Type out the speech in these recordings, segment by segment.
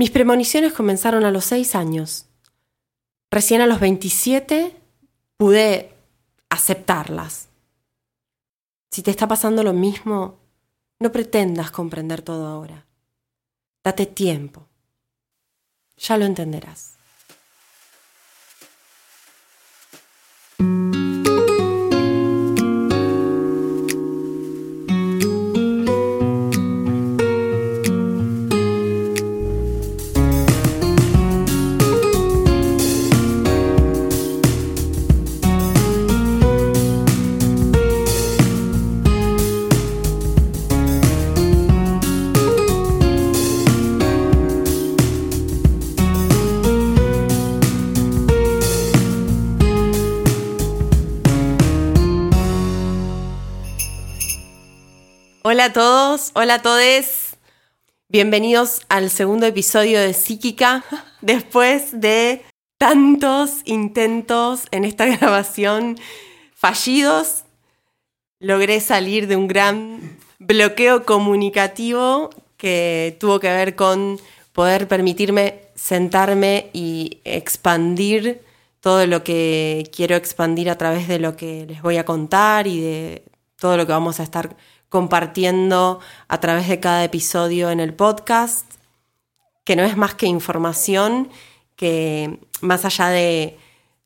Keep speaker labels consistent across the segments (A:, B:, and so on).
A: Mis premoniciones comenzaron a los 6 años. Recién a los 27 pude aceptarlas. Si te está pasando lo mismo, no pretendas comprender todo ahora. Date tiempo. Ya lo entenderás. Hola a todos, hola a todes. Bienvenidos al segundo episodio de Psíquica. Después de tantos intentos en esta grabación fallidos, logré salir de un gran bloqueo comunicativo que tuvo que ver con poder permitirme sentarme y expandir todo lo que quiero expandir a través de lo que les voy a contar y de todo lo que vamos a estar compartiendo a través de cada episodio en el podcast, que no es más que información, que más allá de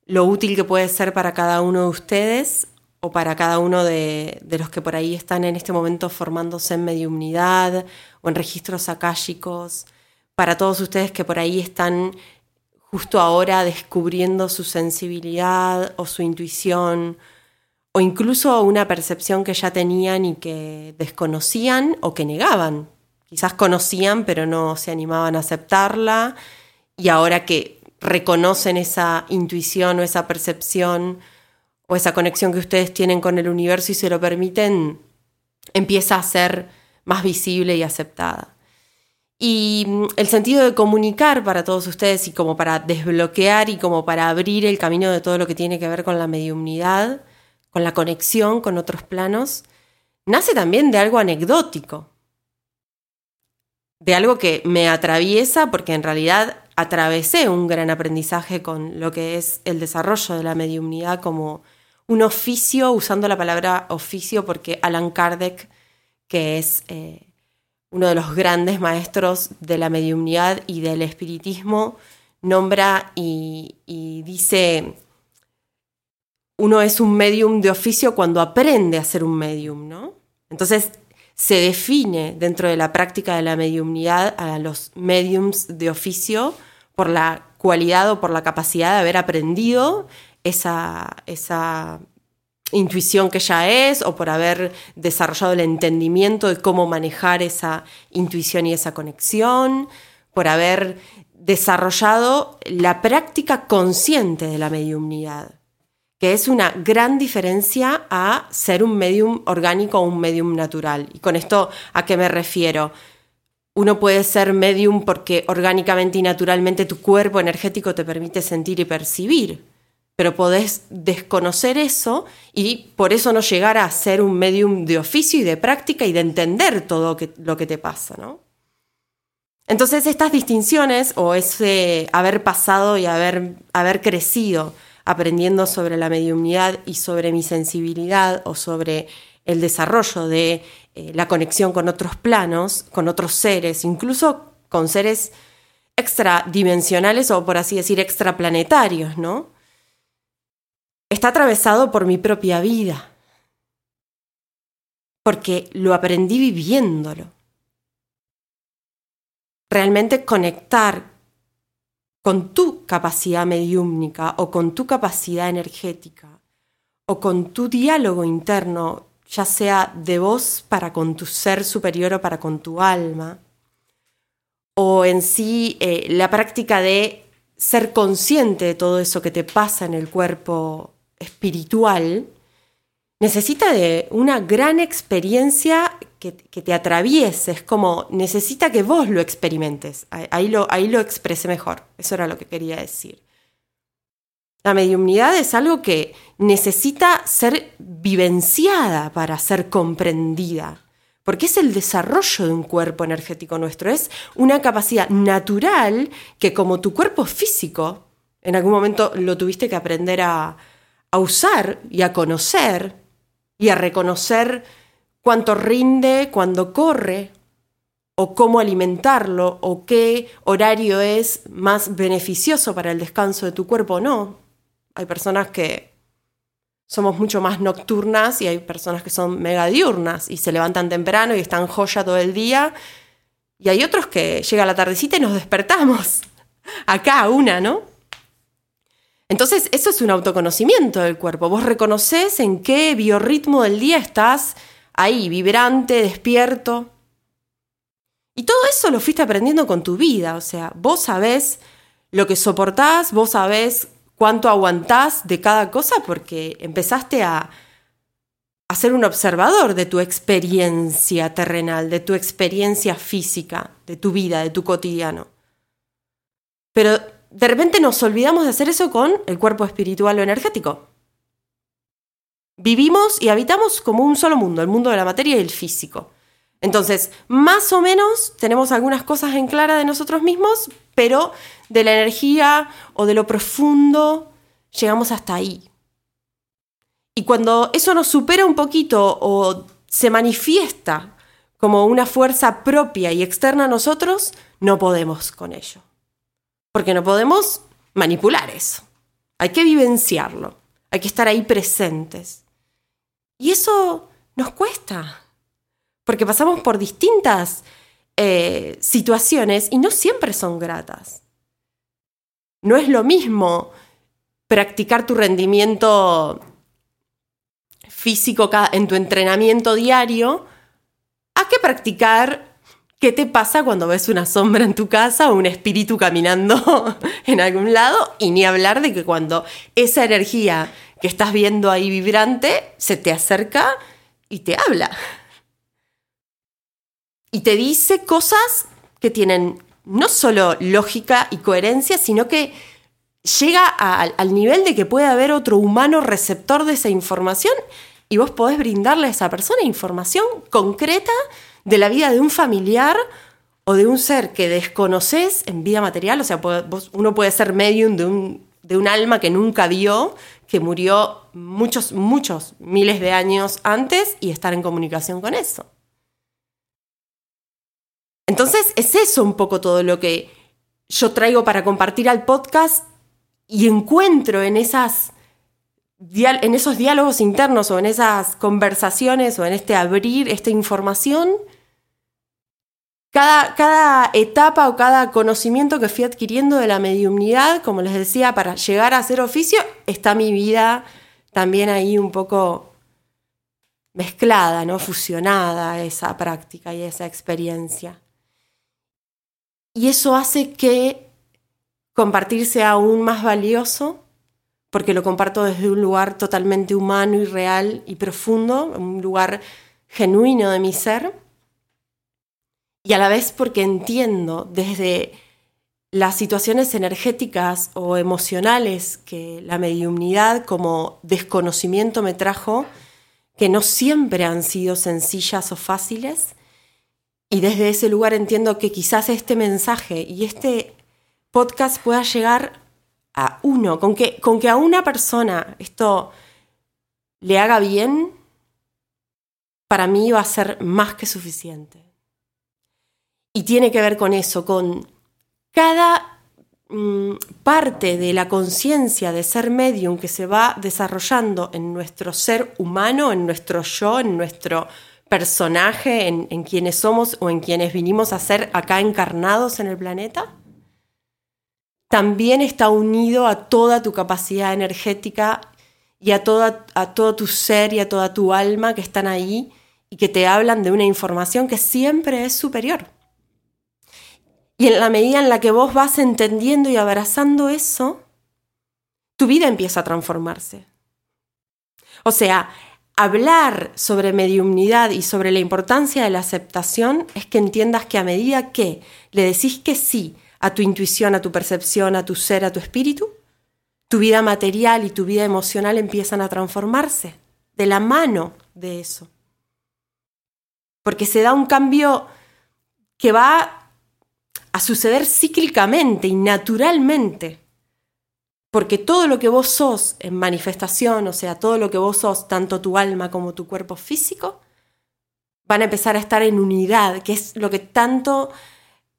A: lo útil que puede ser para cada uno de ustedes o para cada uno de, los que por ahí están en este momento formándose en mediumnidad o en registros akáshicos, para todos ustedes que por ahí están justo ahora descubriendo su sensibilidad o su intuición o incluso una percepción que ya tenían y que desconocían o que negaban. Quizás conocían pero no se animaban a aceptarla y ahora que reconocen esa intuición o esa percepción o esa conexión que ustedes tienen con el universo y se lo permiten, empieza a ser más visible y aceptada. Y mm, el sentido de comunicar para todos ustedes y como para desbloquear y como para abrir el camino de todo lo que tiene que ver con la mediumnidad, con la conexión con otros planos, nace también de algo anecdótico, de algo que me atraviesa porque en realidad atravesé un gran aprendizaje con lo que es el desarrollo de la mediumnidad como un oficio, usando la palabra oficio porque Alan Kardec, que es eh, uno de los grandes maestros de la mediumnidad y del espiritismo, nombra y dice uno es un medium de oficio cuando aprende a ser un medium, ¿no? Entonces se define dentro de la práctica de la mediumnidad a los mediums de oficio por la cualidad o por la capacidad de haber aprendido esa, esa intuición que ya es o por haber desarrollado el entendimiento de cómo manejar esa intuición y esa conexión, por haber desarrollado la práctica consciente de la mediumnidad que es una gran diferencia a ser un medium orgánico o un medium natural. ¿Y con esto a qué me refiero? Uno puede ser medium porque orgánicamente y naturalmente tu cuerpo energético te permite sentir y percibir, pero podés desconocer eso y por eso no llegar a ser un medium de oficio y de práctica y de entender todo lo que te pasa, ¿no? Entonces estas distinciones o ese haber pasado y haber, haber crecido aprendiendo sobre la mediumnidad y sobre mi sensibilidad o sobre el desarrollo de eh, la conexión con otros planos, con otros seres, incluso con seres extradimensionales o por así decir extraplanetarios, ¿no? Está atravesado por mi propia vida, porque lo aprendí viviéndolo. Realmente conectar con tu capacidad mediúmnica o con tu capacidad energética o con tu diálogo interno, ya sea de vos para con tu ser superior o para con tu alma, o en sí eh, la práctica de ser consciente de todo eso que te pasa en el cuerpo espiritual, necesita de una gran experiencia que, te atraviese, es como necesita que vos lo experimentes. Ahí lo, ahí lo expresé mejor, eso era lo que quería decir. La mediumnidad es algo que necesita ser vivenciada para ser comprendida, porque es el desarrollo de un cuerpo energético nuestro, es una capacidad natural que como tu cuerpo físico, en algún momento lo tuviste que aprender a, a usar y a conocer y a reconocer cuánto rinde cuando corre, o cómo alimentarlo, o qué horario es más beneficioso para el descanso de tu cuerpo o no. Hay personas que somos mucho más nocturnas y hay personas que son mega diurnas y se levantan temprano y están joya todo el día. Y hay otros que llega la tardecita y nos despertamos. Acá una, ¿no? Entonces, eso es un autoconocimiento del cuerpo. Vos reconoces en qué biorritmo del día estás ahí, vibrante, despierto. Y todo eso lo fuiste aprendiendo con tu vida, o sea, vos sabés lo que soportás, vos sabés cuánto aguantás de cada cosa porque empezaste a, a ser un observador de tu experiencia terrenal, de tu experiencia física, de tu vida, de tu cotidiano. Pero de repente nos olvidamos de hacer eso con el cuerpo espiritual o energético. Vivimos y habitamos como un solo mundo, el mundo de la materia y el físico. Entonces, más o menos tenemos algunas cosas en clara de nosotros mismos, pero de la energía o de lo profundo llegamos hasta ahí. Y cuando eso nos supera un poquito o se manifiesta como una fuerza propia y externa a nosotros, no podemos con ello. Porque no podemos manipular eso. Hay que vivenciarlo. Hay que estar ahí presentes. Y eso nos cuesta porque pasamos por distintas eh, situaciones y no siempre son gratas. No es lo mismo practicar tu rendimiento físico en tu entrenamiento diario a que practicar qué te pasa cuando ves una sombra en tu casa o un espíritu caminando en algún lado y ni hablar de que cuando esa energía que estás viendo ahí vibrante se te acerca y te habla y te dice cosas que tienen no solo lógica y coherencia, sino que llega al nivel de que puede haber otro humano receptor de esa información y vos podés brindarle a esa persona información concreta de la vida de un familiar o de un ser que desconoces en vida material. O sea, uno puede ser medium de un, de un alma que nunca vio, que murió muchos, muchos miles de años antes y estar en comunicación con eso. Entonces es eso un poco todo lo que yo traigo para compartir al podcast y encuentro en, esas, en esos diálogos internos o en esas conversaciones o en este abrir esta información, cada, cada, etapa o cada conocimiento que fui adquiriendo de la mediumnidad, como les decía, para llegar a ser oficio, está mi vida también ahí un poco mezclada, ¿no? fusionada esa práctica y esa experiencia. Y eso hace que compartir sea aún más valioso, porque lo comparto desde un lugar totalmente humano y real y profundo, un lugar genuino de mi ser. Y a la vez porque entiendo desde las situaciones energéticas o emocionales que la mediumnidad como desconocimiento me trajo, que no siempre han sido sencillas o fáciles, y desde ese lugar entiendo que quizás este mensaje y este podcast pueda llegar a uno, con que, con que a una persona esto le haga bien, para mí va a ser más que suficiente. Y tiene que ver con eso, con cada mm, parte de la conciencia de ser medium que se va desarrollando en nuestro ser humano, en nuestro yo, en nuestro personaje en, quienes somos o en quienes vinimos a ser acá encarnados en el planeta, también está unido a toda tu capacidad energética y a, toda, a todo tu ser y a toda tu alma que están ahí y que te hablan de una información que siempre es superior. Y en la medida en la que vos vas entendiendo y abrazando eso, tu vida empieza a transformarse. O sea, hablar sobre mediumnidad y sobre la importancia de la aceptación es que entiendas que a medida que le decís que sí a tu intuición, a tu percepción, a tu ser, a tu espíritu, tu vida material y tu vida emocional empiezan a transformarse de la mano de eso. porque se da un cambio que va a suceder cíclicamente y naturalmente. Porque todo lo que vos sos en manifestación, o sea, todo lo que vos sos, tanto tu alma como tu cuerpo físico, van a empezar a estar en unidad, que es lo que tanto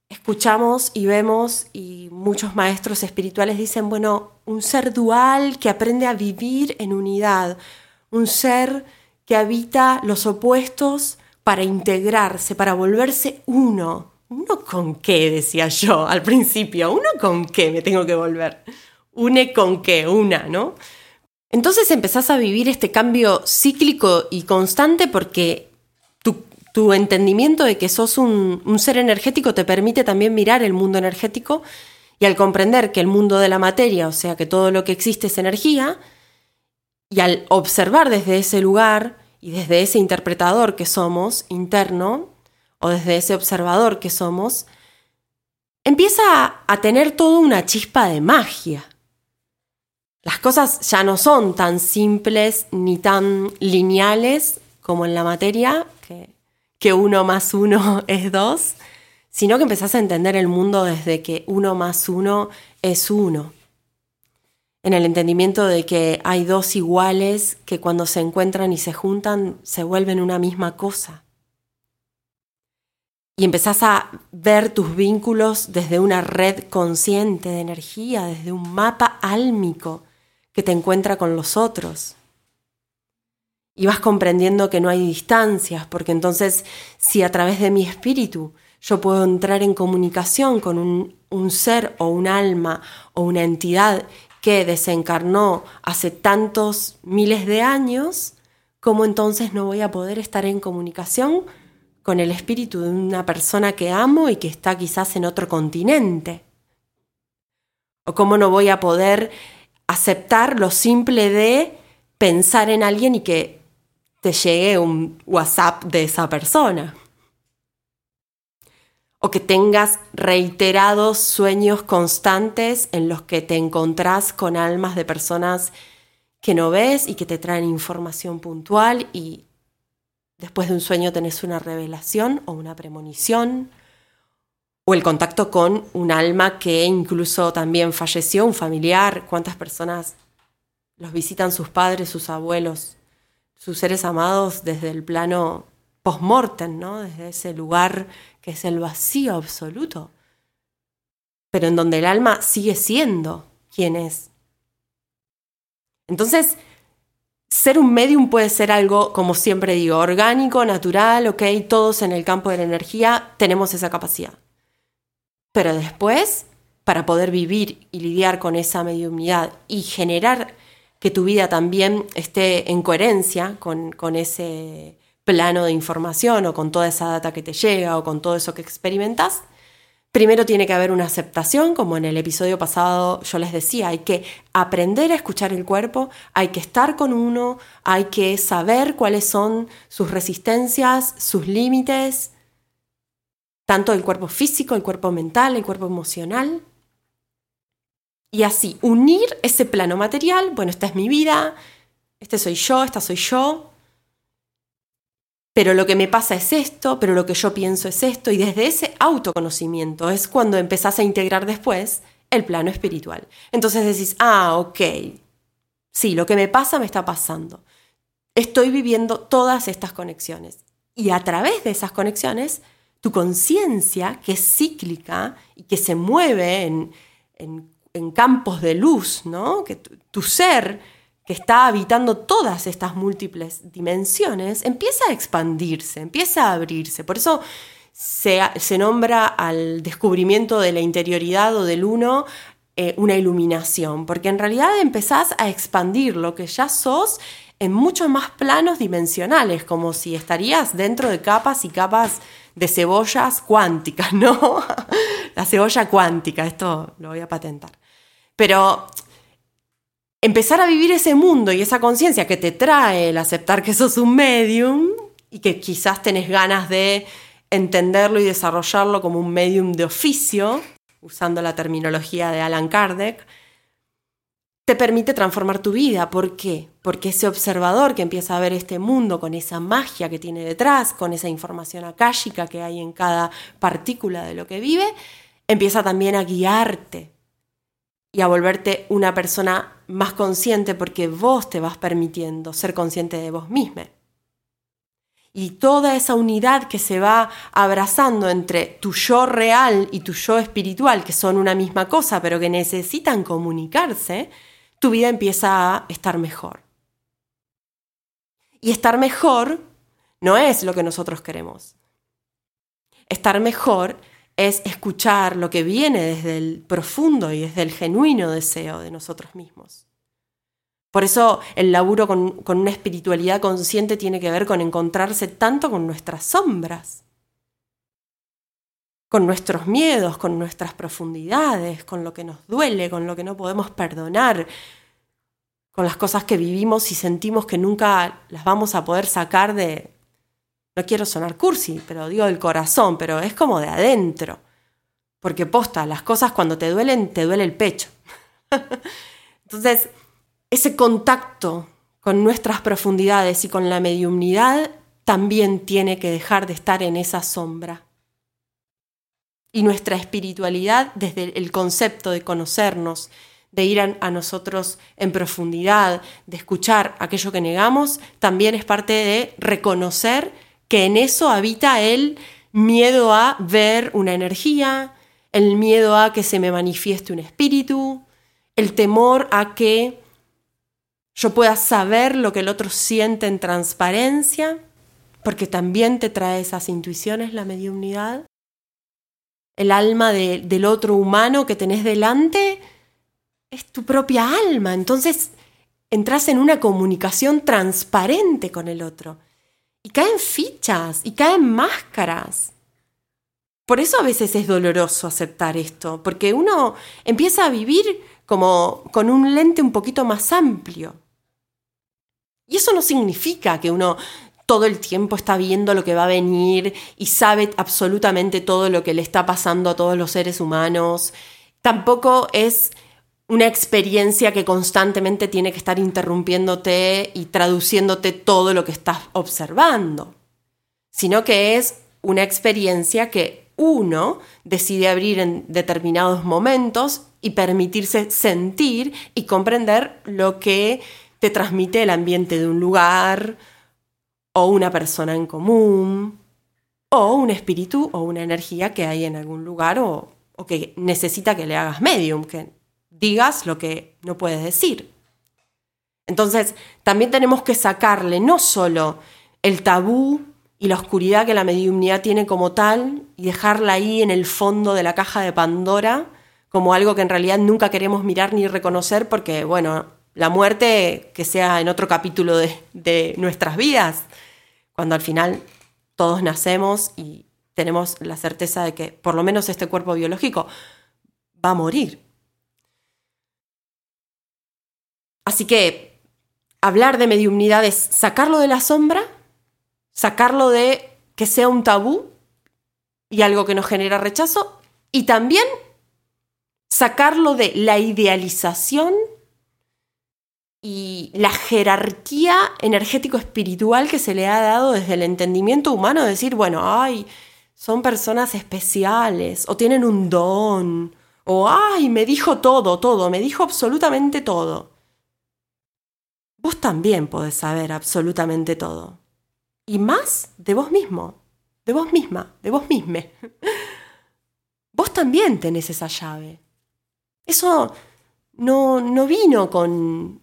A: escuchamos y vemos y muchos maestros espirituales dicen, bueno, un ser dual que aprende a vivir en unidad, un ser que habita los opuestos para integrarse, para volverse uno. ¿Uno con qué? decía yo al principio. ¿Uno con qué me tengo que volver? Une con qué, una, ¿no? Entonces empezás a vivir este cambio cíclico y constante porque tu, entendimiento de que sos un, un ser energético te permite también mirar el mundo energético y al comprender que el mundo de la materia, o sea, que todo lo que existe es energía, y al observar desde ese lugar y desde ese interpretador que somos interno, o desde ese observador que somos, empieza a tener toda una chispa de magia. Las cosas ya no son tan simples ni tan lineales como en la materia, que, que uno más uno es dos, sino que empezás a entender el mundo desde que uno más uno es uno. En el entendimiento de que hay dos iguales que cuando se encuentran y se juntan se vuelven una misma cosa. Y empezás a ver tus vínculos desde una red consciente de energía, desde un mapa álmico que te encuentra con los otros. Y vas comprendiendo que no hay distancias, porque entonces si a través de mi espíritu yo puedo entrar en comunicación con un, ser o un alma o una entidad que desencarnó hace tantos miles de años, ¿cómo entonces no voy a poder estar en comunicación con el espíritu de una persona que amo y que está quizás en otro continente? ¿O cómo no voy a poder aceptar lo simple de pensar en alguien y que te llegue un WhatsApp de esa persona. O que tengas reiterados sueños constantes en los que te encontrás con almas de personas que no ves y que te traen información puntual y después de un sueño tenés una revelación o una premonición o el contacto con un alma que incluso también falleció, un familiar, cuántas personas los visitan sus padres, sus abuelos, sus seres amados desde el plano post-mortem, ¿no? Desde ese lugar que es el vacío absoluto, pero en donde el alma sigue siendo quien es. Entonces, ser un medium puede ser algo, como siempre digo, orgánico, natural, ok, todos en el campo de la energía tenemos esa capacidad. Pero después, para poder vivir y lidiar con esa mediunidad y generar que tu vida también esté en coherencia con ese plano de información o con toda esa data que te llega o con todo eso que experimentas, primero tiene que haber una aceptación, como en el episodio pasado yo les decía, hay que aprender a escuchar el cuerpo, hay que estar con uno, hay que saber cuáles son sus resistencias, sus límites, tanto el cuerpo físico, el cuerpo mental, el cuerpo emocional. Y así, unir ese plano material, bueno, esta es mi vida, este soy yo, esta soy yo, pero lo que me pasa es esto, pero lo que yo pienso es esto, y desde ese autoconocimiento es cuando empezás a integrar después el plano espiritual. Entonces decís, ah, ok, sí, lo que me pasa me está pasando. Estoy viviendo todas estas conexiones. Y a través de esas conexiones tu conciencia, que es cíclica y que se mueve en, campos de luz, ¿no? que tu, ser que está habitando todas estas múltiples dimensiones, empieza a expandirse, empieza a abrirse. Por eso se, nombra al descubrimiento de la interioridad o del uno eh, una iluminación, porque en realidad empezás a expandir lo que ya sos en muchos más planos dimensionales, como si estarías dentro de capas y capas de cebollas cuánticas, ¿no? la cebolla cuántica, esto lo voy a patentar. Pero empezar a vivir ese mundo y esa conciencia que te trae el aceptar que sos un medium y que quizás tenés ganas de entenderlo y desarrollarlo como un medium de oficio, usando la terminología de Alan Kardec, te permite transformar tu vida. ¿Por qué? Porque ese observador que empieza a ver este mundo con esa magia que tiene detrás, con esa información akáshica que hay en cada partícula de lo que vive, empieza también a guiarte y a volverte una persona más consciente porque vos te vas permitiendo ser consciente de vos misma. Y toda esa unidad que se va abrazando entre tu yo real y tu yo espiritual, que son una misma cosa, pero que necesitan comunicarse, tu vida empieza a estar mejor. Y estar mejor no es lo que nosotros queremos. Estar mejor es escuchar lo que viene desde el profundo y desde el genuino deseo de nosotros mismos. Por eso el laburo con, con, una espiritualidad consciente tiene que ver con encontrarse tanto con nuestras sombras, con nuestros miedos, con nuestras profundidades, con lo que nos duele, con lo que no podemos perdonar, con las cosas que vivimos y sentimos que nunca las vamos a poder sacar de, no quiero sonar cursi, pero digo del corazón, pero es como de adentro. Porque posta, las cosas cuando te duelen, te duele el pecho. Entonces, ese contacto con nuestras profundidades y con la mediumnidad también tiene que dejar de estar en esa sombra. Y nuestra espiritualidad, desde el concepto de conocernos, de ir a, nosotros en profundidad, de escuchar aquello que negamos, también es parte de reconocer que en eso habita el miedo a ver una energía, el miedo a que se me manifieste un espíritu, el temor a que yo pueda saber lo que el otro siente en transparencia, porque también te trae esas intuiciones la mediunidad. El alma del otro humano que tenés delante es tu propia alma, entonces entras en una comunicación transparente con el otro. Y caen fichas y caen máscaras. Por eso a veces es doloroso aceptar esto, porque uno empieza a vivir como con un lente un poquito más amplio. Y eso no significa que uno todo el tiempo está viendo lo que va a venir y sabe absolutamente todo lo que le está pasando a todos los seres humanos. Tampoco es una experiencia que constantemente tiene que estar interrumpiéndote y traduciéndote todo lo que estás observando, sino que es una experiencia que uno decide abrir en determinados momentos y permitirse sentir y comprender lo que te transmite el ambiente de un lugar o una persona en común o un espíritu o una energía que hay en algún lugar o, o que necesita que le hagas medium, que digas lo que no puedes decir. Entonces, también tenemos que sacarle no solo el tabú y la oscuridad que la mediumnidad tiene como tal y dejarla ahí en el fondo de la caja de Pandora como algo que en realidad nunca queremos mirar ni reconocer porque, bueno, la muerte que sea en otro capítulo de, de nuestras vidas, cuando al final todos nacemos y tenemos la certeza de que por lo menos este cuerpo biológico va a morir. Así que hablar de mediumnidad es sacarlo de la sombra, sacarlo de que sea un tabú y algo que nos genera rechazo, y también sacarlo de la idealización y la jerarquía energético-espiritual que se le ha dado desde el entendimiento humano, decir, bueno, ay, son personas especiales, o tienen un don, o ay, me dijo todo, todo, me dijo absolutamente todo. Vos también podés saber absolutamente todo. Y más de vos mismo, de vos misma, de vos misme. Vos también tenés esa llave. Eso no, no vino con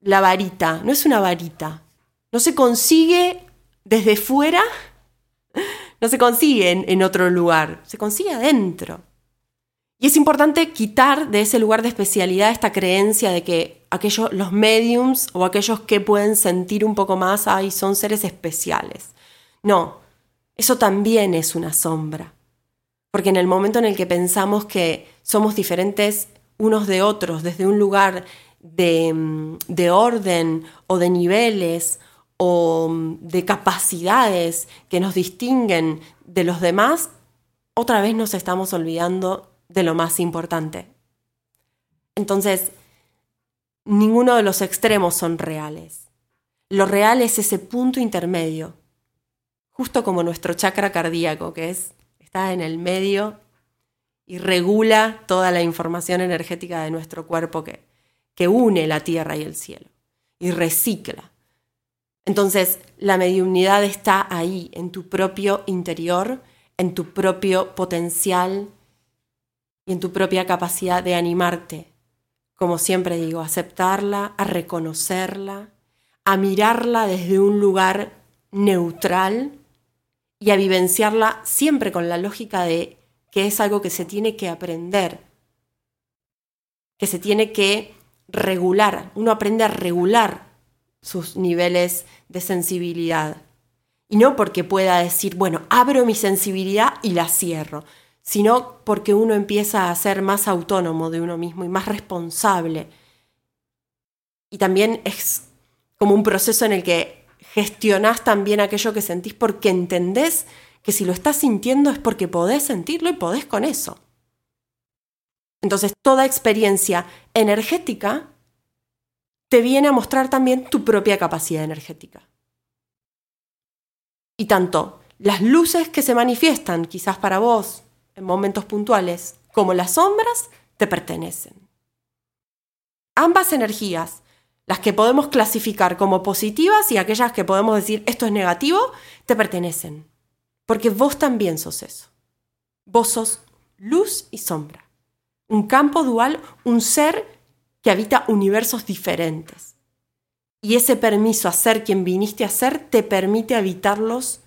A: la varita, no es una varita. No se consigue desde fuera, no se consigue en, en otro lugar, se consigue adentro. Y es importante quitar de ese lugar de especialidad esta creencia de que aquellos, los mediums o aquellos que pueden sentir un poco más, ay, son seres especiales. No, eso también es una sombra. Porque en el momento en el que pensamos que somos diferentes unos de otros, desde un lugar de, de orden o de niveles o mm, de capacidades que nos distinguen de los demás, otra vez nos estamos olvidando de lo más importante. Entonces, ninguno de los extremos son reales. Lo real es ese punto intermedio, justo como nuestro chakra cardíaco, que es, está en el medio y regula toda la información energética de nuestro cuerpo que, que une la tierra y el cielo y recicla. Entonces, la mediunidad está ahí, en tu propio interior, en tu propio potencial y en tu propia capacidad de animarte. Como siempre digo, aceptarla, a reconocerla, a mirarla desde un lugar neutral y a vivenciarla siempre con la lógica de que es algo que se tiene que aprender, que se tiene que regular. Uno aprende a regular sus niveles de sensibilidad. Y no porque pueda decir, bueno, abro mi sensibilidad y la cierro, sino porque uno empieza a ser más autónomo de uno mismo y más responsable. Y también es como un proceso en el que gestionás también aquello que sentís porque entendés que si lo estás sintiendo es porque podés sentirlo y podés con eso. Entonces, toda experiencia energética te viene a mostrar también tu propia capacidad energética. Y tanto las luces que se manifiestan quizás para vos en momentos puntuales como las sombras te pertenecen. Ambas energías, las que podemos clasificar como positivas y aquellas que podemos decir esto es negativo, te pertenecen. Porque vos también sos eso. Vos sos luz y sombra. Un campo dual, un ser que habita universos diferentes. Y ese permiso a ser quien viniste a ser te permite habitarlos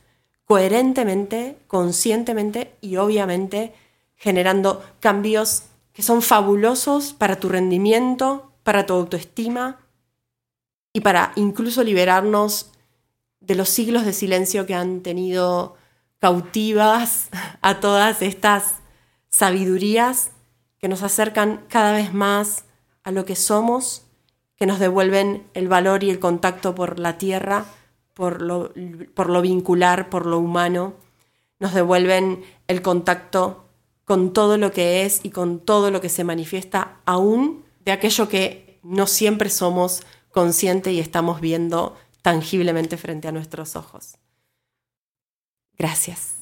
A: coherentemente, conscientemente y obviamente generando cambios que son fabulosos para tu rendimiento, para tu autoestima y para incluso liberarnos de los siglos de silencio que han tenido cautivas a todas estas sabidurías que nos acercan cada vez más a lo que somos, que nos devuelven el valor y el contacto por la tierra, por lo, por lo vincular, por lo humano, nos devuelven el contacto con todo lo que es y con todo lo que se manifiesta aún de aquello que no siempre somos conscientes y estamos viendo tangiblemente frente a nuestros ojos. Gracias.